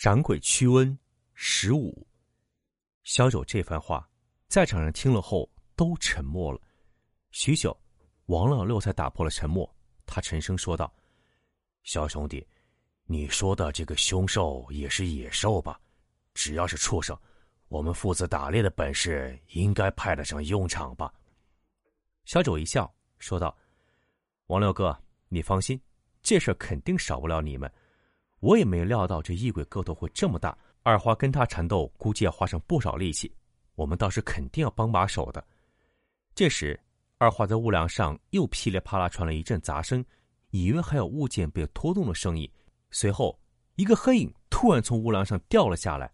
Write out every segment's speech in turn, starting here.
掌鬼驱瘟十五，小九这番话，在场人听了后都沉默了。许久，王老六才打破了沉默，他沉声说道：“小兄弟，你说的这个凶兽也是野兽吧？只要是畜生，我们父子打猎的本事应该派得上用场吧？”小九一笑说道：“王六哥，你放心，这事肯定少不了你们。”我也没料到这异鬼个头会这么大，二花跟他缠斗，估计要花上不少力气。我们倒是肯定要帮把手的。这时，二花在屋梁上又噼里啪啦传了一阵杂声，隐约还有物件被拖动的声音。随后，一个黑影突然从屋梁上掉了下来。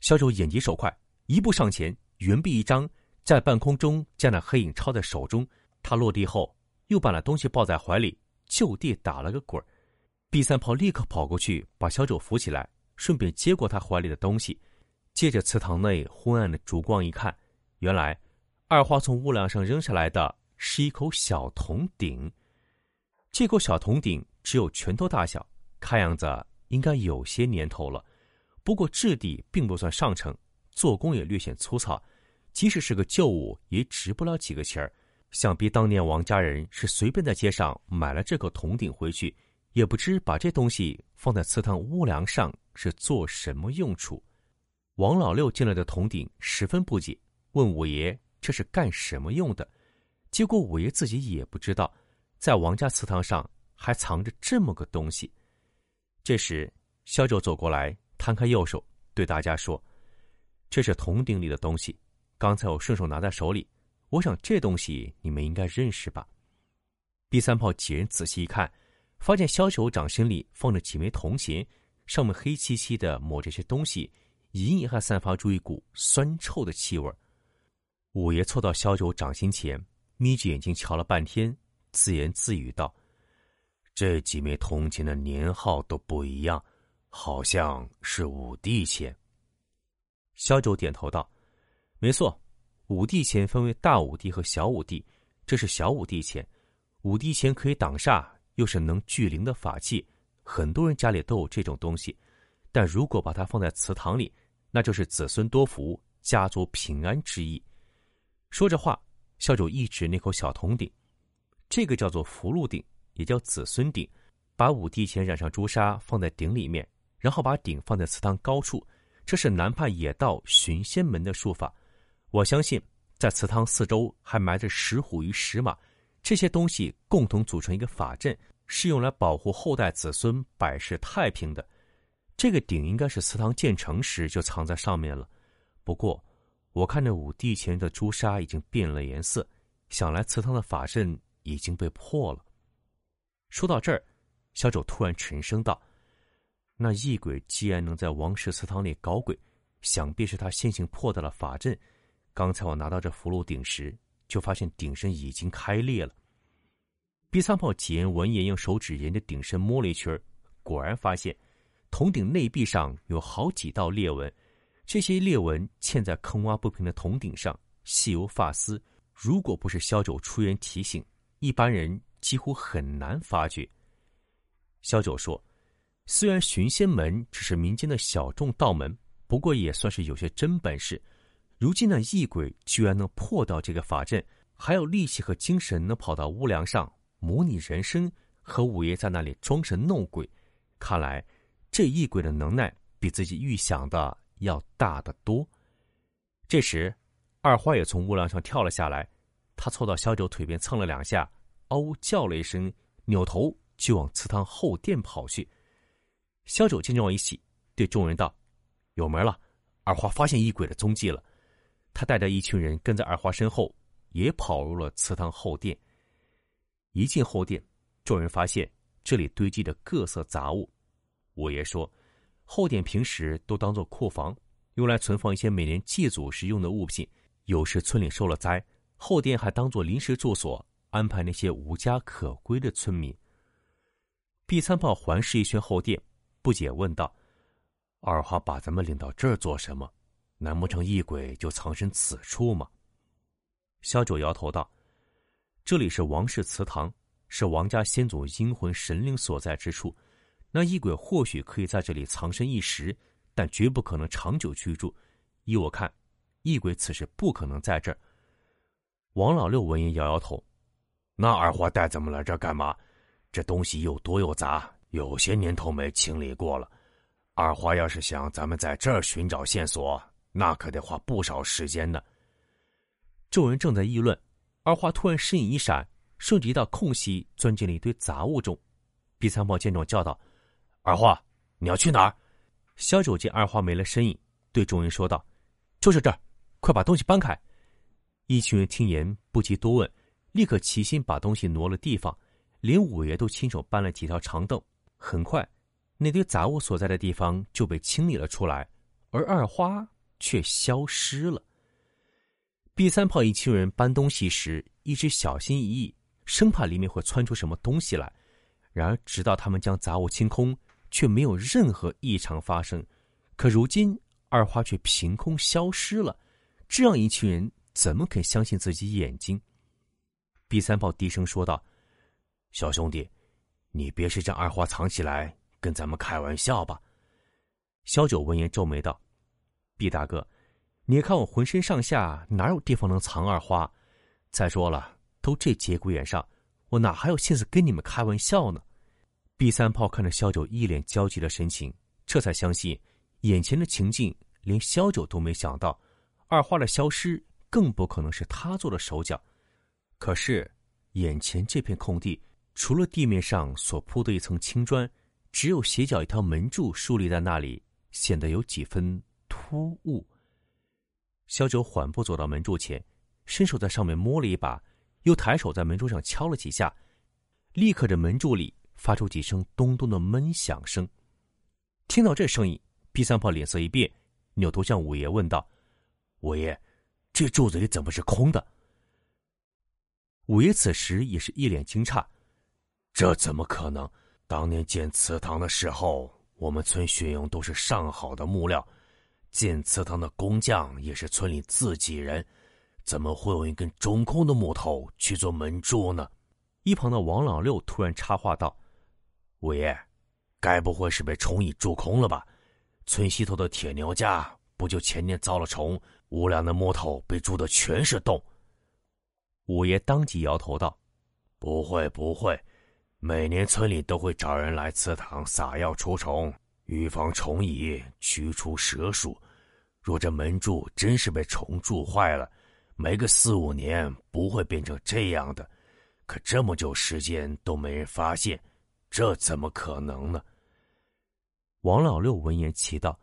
小九眼疾手快，一步上前，圆臂一张，在半空中将那黑影抄在手中。他落地后，又把那东西抱在怀里，就地打了个滚儿。毕三炮立刻跑过去，把小九扶起来，顺便接过他怀里的东西。借着祠堂内昏暗的烛光一看，原来二花从屋梁上扔下来的是一口小铜鼎。这口小铜鼎只有拳头大小，看样子应该有些年头了。不过质地并不算上乘，做工也略显粗糙，即使是个旧物，也值不了几个钱儿。想必当年王家人是随便在街上买了这口铜鼎回去。也不知把这东西放在祠堂屋梁上是做什么用处。王老六进来的铜鼎，十分不解，问五爷这是干什么用的。结果五爷自己也不知道，在王家祠堂上还藏着这么个东西。这时，萧九走过来，摊开右手，对大家说：“这是铜鼎里的东西，刚才我顺手拿在手里。我想这东西你们应该认识吧？”第三炮几人仔细一看。发现萧九掌心里放着几枚铜钱，上面黑漆漆的抹着些东西，隐隐还散发出一股酸臭的气味。五爷凑到萧九掌心前，眯着眼睛瞧了半天，自言自语道：“这几枚铜钱的年号都不一样，好像是五帝钱。”萧九点头道：“没错，五帝钱分为大五帝和小五帝，这是小五帝钱。五帝钱可以挡煞。”又是能聚灵的法器，很多人家里都有这种东西。但如果把它放在祠堂里，那就是子孙多福、家族平安之意。说着话，萧九一指那口小铜鼎，这个叫做福禄鼎，也叫子孙鼎。把五帝钱染上朱砂，放在鼎里面，然后把鼎放在祠堂高处，这是南派野道寻仙门的术法。我相信，在祠堂四周还埋着石虎与石马。这些东西共同组成一个法阵，是用来保护后代子孙百世太平的。这个鼎应该是祠堂建成时就藏在上面了。不过，我看着五帝前的朱砂已经变了颜色，想来祠堂的法阵已经被破了。说到这儿，小九突然沉声道：“那异鬼既然能在王氏祠堂里搞鬼，想必是他先行破掉了法阵。刚才我拿到这符箓鼎时。”就发现鼎身已经开裂了。第三炮几人闻言，用手指沿着鼎身摸了一圈，果然发现铜鼎内壁上有好几道裂纹。这些裂纹嵌在坑洼不平的铜鼎上，细如发丝。如果不是萧九出言提醒，一般人几乎很难发觉。萧九说：“虽然寻仙门只是民间的小众道门，不过也算是有些真本事。”如今那异鬼居然能破到这个法阵，还有力气和精神能跑到屋梁上模拟人生，和五爷在那里装神弄鬼，看来这异鬼的能耐比自己预想的要大得多。这时，二花也从屋梁上跳了下来，他凑到萧九腿边蹭了两下，嗷呜叫了一声，扭头就往祠堂后殿跑去。萧九见状一喜，对众人道：“有门了，二花发现异鬼的踪迹了。”他带着一群人跟在二花身后，也跑入了祠堂后殿。一进后殿，众人发现这里堆积的各色杂物。五爷说，后殿平时都当做库房，用来存放一些每年祭祖时用的物品。有时村里受了灾，后殿还当做临时住所，安排那些无家可归的村民。毕三炮环视一圈后殿，不解问道：“二花把咱们领到这儿做什么？难不成异鬼就藏身此处吗？”萧九摇头道：“这里是王氏祠堂，是王家先祖阴魂神灵所在之处。那异鬼或许可以在这里藏身一时，但绝不可能长久居住。依我看，异鬼此时不可能在这儿。”王老六闻言摇摇头：“那二花带咱们来这干嘛？这东西又多又杂，有些年头没清理过了。二花要是想咱们在这儿寻找线索，那可得花不少时间呢。”众人正在议论，二花突然身影一闪，顺着一道空隙钻进了一堆杂物中。毕三炮见状叫道：“二花，你要去哪儿？”萧九见二花没了身影，对众人说道：“就是这儿，快把东西搬开。”一群人听言不及多问，立刻齐心把东西挪了地方，连五爷都亲手搬了几条长凳。很快，那堆杂物所在的地方就被清理了出来，而二花却消失了。B 三炮一群人搬东西时，一直小心翼翼，生怕里面会窜出什么东西来。然而，直到他们将杂物清空，却没有任何异常发生。可如今，二花却凭空消失了，这让一群人怎么肯相信自己眼睛？？B 三炮低声说道：“小兄弟，你别是将二花藏起来，跟咱们开玩笑吧？”小九闻言皱眉道：“毕大哥。”你看我浑身上下哪有地方能藏二花？再说了，都这节骨眼上，我哪还有心思跟你们开玩笑呢？毕三炮看着萧九一脸焦急的神情，这才相信眼前的情境连萧九都没想到，二花的消失更不可能是他做的手脚。可是，眼前这片空地，除了地面上所铺的一层青砖，只有斜角一条门柱竖立在那里，显得有几分突兀。萧九缓步走到门柱前，伸手在上面摸了一把，又抬手在门柱上敲了几下，立刻这门柱里发出几声咚咚的闷响声。听到这声音，毕三炮脸色一变，扭头向五爷问道：“五爷，这柱子里怎么是空的？”五爷此时也是一脸惊诧：“这怎么可能？当年建祠堂的时候，我们村选用都是上好的木料。”建祠堂的工匠也是村里自己人，怎么会用一根中空的木头去做门柱呢？一旁的王老六突然插话道：“五爷，该不会是被虫蚁蛀空了吧？村西头的铁牛家不就前年遭了虫，屋梁的木头被蛀的全是洞？”五爷当即摇头道：“不会，不会，每年村里都会找人来祠堂撒药除虫，预防虫蚁，驱除蛇鼠。”若这门柱真是被虫蛀坏了，没个四五年不会变成这样的。可这么久时间都没人发现，这怎么可能呢？王老六闻言奇道：“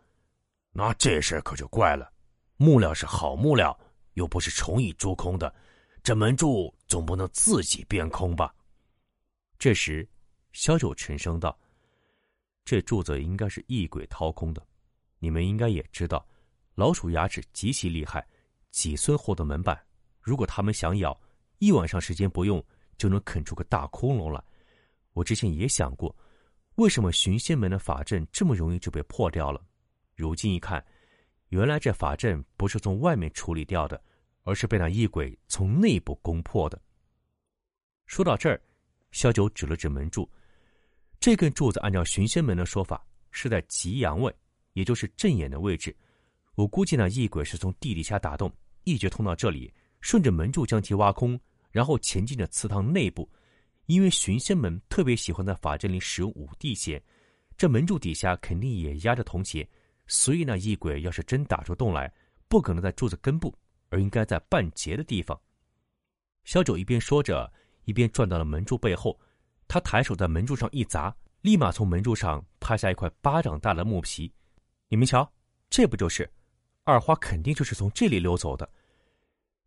那这事可就怪了。木料是好木料，又不是虫蚁蛀空的，这门柱总不能自己变空吧？”这时，萧九沉声道：“这柱子应该是异鬼掏空的，你们应该也知道。”老鼠牙齿极其厉害，几寸厚的门板，如果它们想咬，一晚上时间不用就能啃出个大窟窿来。我之前也想过，为什么寻仙门的法阵这么容易就被破掉了？如今一看，原来这法阵不是从外面处理掉的，而是被那异鬼从内部攻破的。说到这儿，萧九指了指门柱，这根柱子按照寻仙门的说法是在极阳位，也就是正眼的位置。我估计那异鬼是从地底下打洞，一直通到这里，顺着门柱将其挖空，然后前进着祠堂内部。因为寻仙门特别喜欢在法阵里使用五帝血，这门柱底下肯定也压着铜钱，所以那异鬼要是真打出洞来，不可能在柱子根部，而应该在半截的地方。小九一边说着，一边转到了门柱背后，他抬手在门柱上一砸，立马从门柱上拍下一块巴掌大的木皮。你们瞧，这不就是？二花肯定就是从这里溜走的。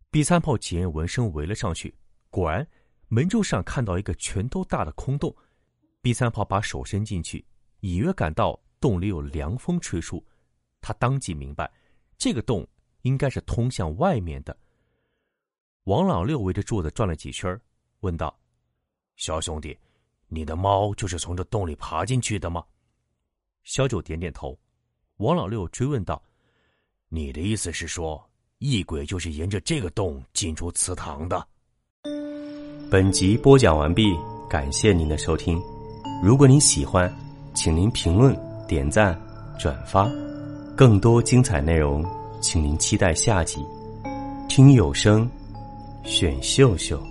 比三炮几人闻声围了上去，果然门柱上看到一个拳头大的空洞。B 三炮把手伸进去，隐约感到洞里有凉风吹出，他当即明白，这个洞应该是通向外面的。王老六围着柱子转了几圈，问道：“小兄弟，你的猫就是从这洞里爬进去的吗？”小九点点头。王老六追问道：“你的意思是说，异鬼就是沿着这个洞进出祠堂的？”本集播讲完毕，感谢您的收听。如果您喜欢，请您评论、点赞、转发。更多精彩内容，请您期待下集。听有声，选秀秀。